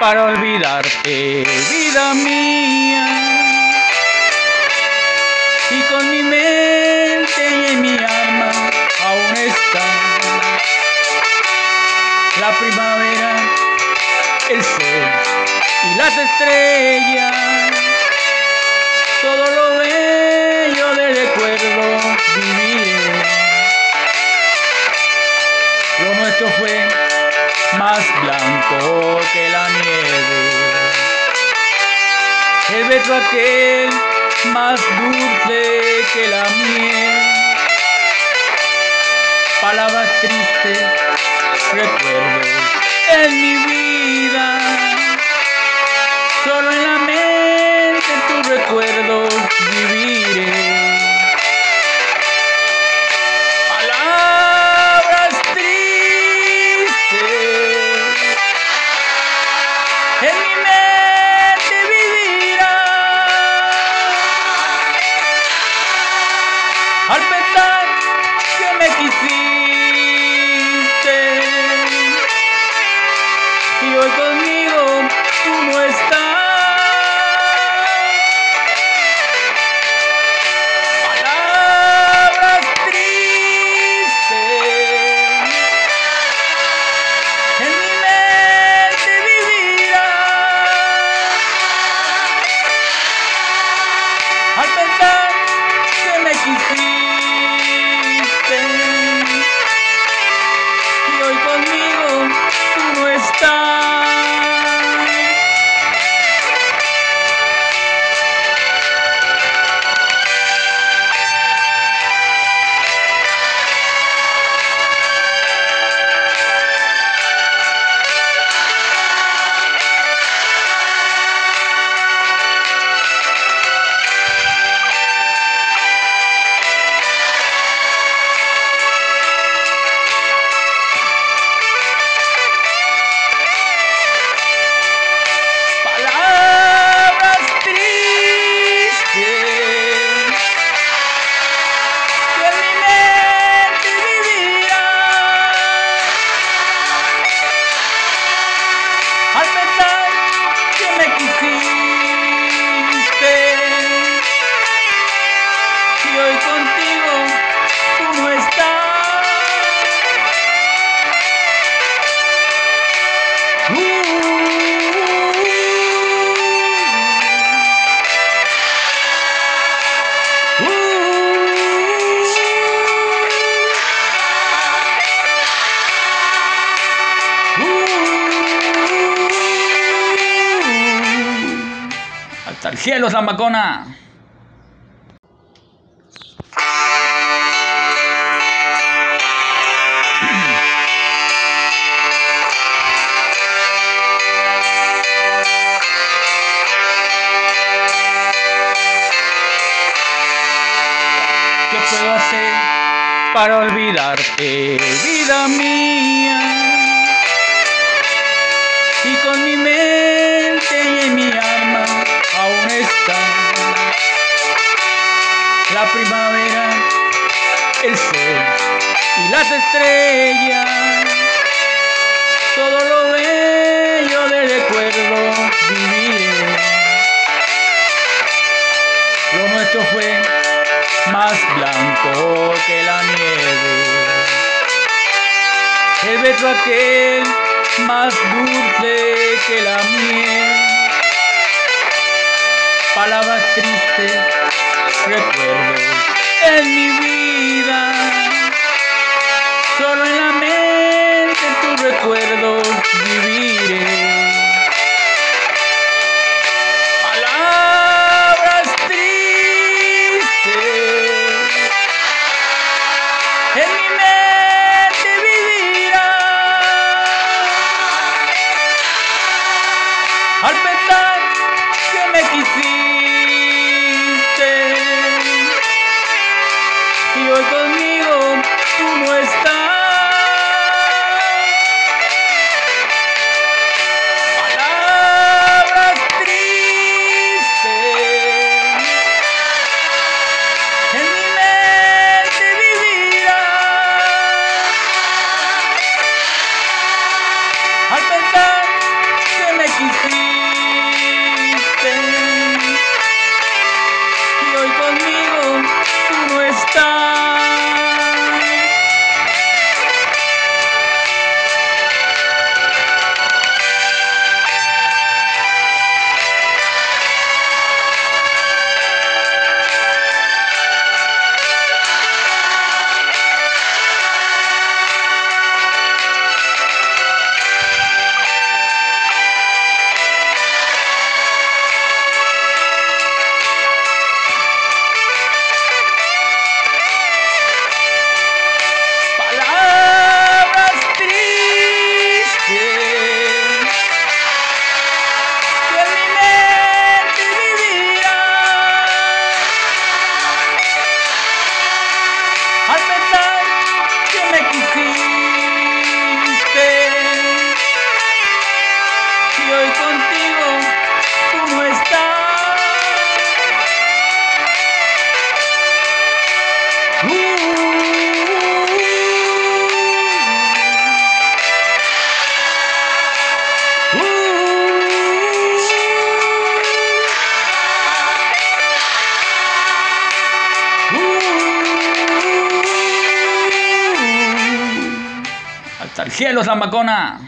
para olvidarte, vida mía? Y con mi mente y mi alma aún está la primavera, el sol y las estrellas. Blanco que la nieve. El beso aquel más dulce que la miel. Palabras tristes, recuerdos en mi vida. Hasta el cielo, Zamacona. ¿Qué puedo hacer para olvidarte, vida mía? Y con mi mente en las estrellas. Todo lo bello del recuerdo viviré. Lo nuestro fue más blanco que la nieve. El beso aquel más dulce que la miel. Palabras tristes, recuerdos en mi vida. Cielos, la macona.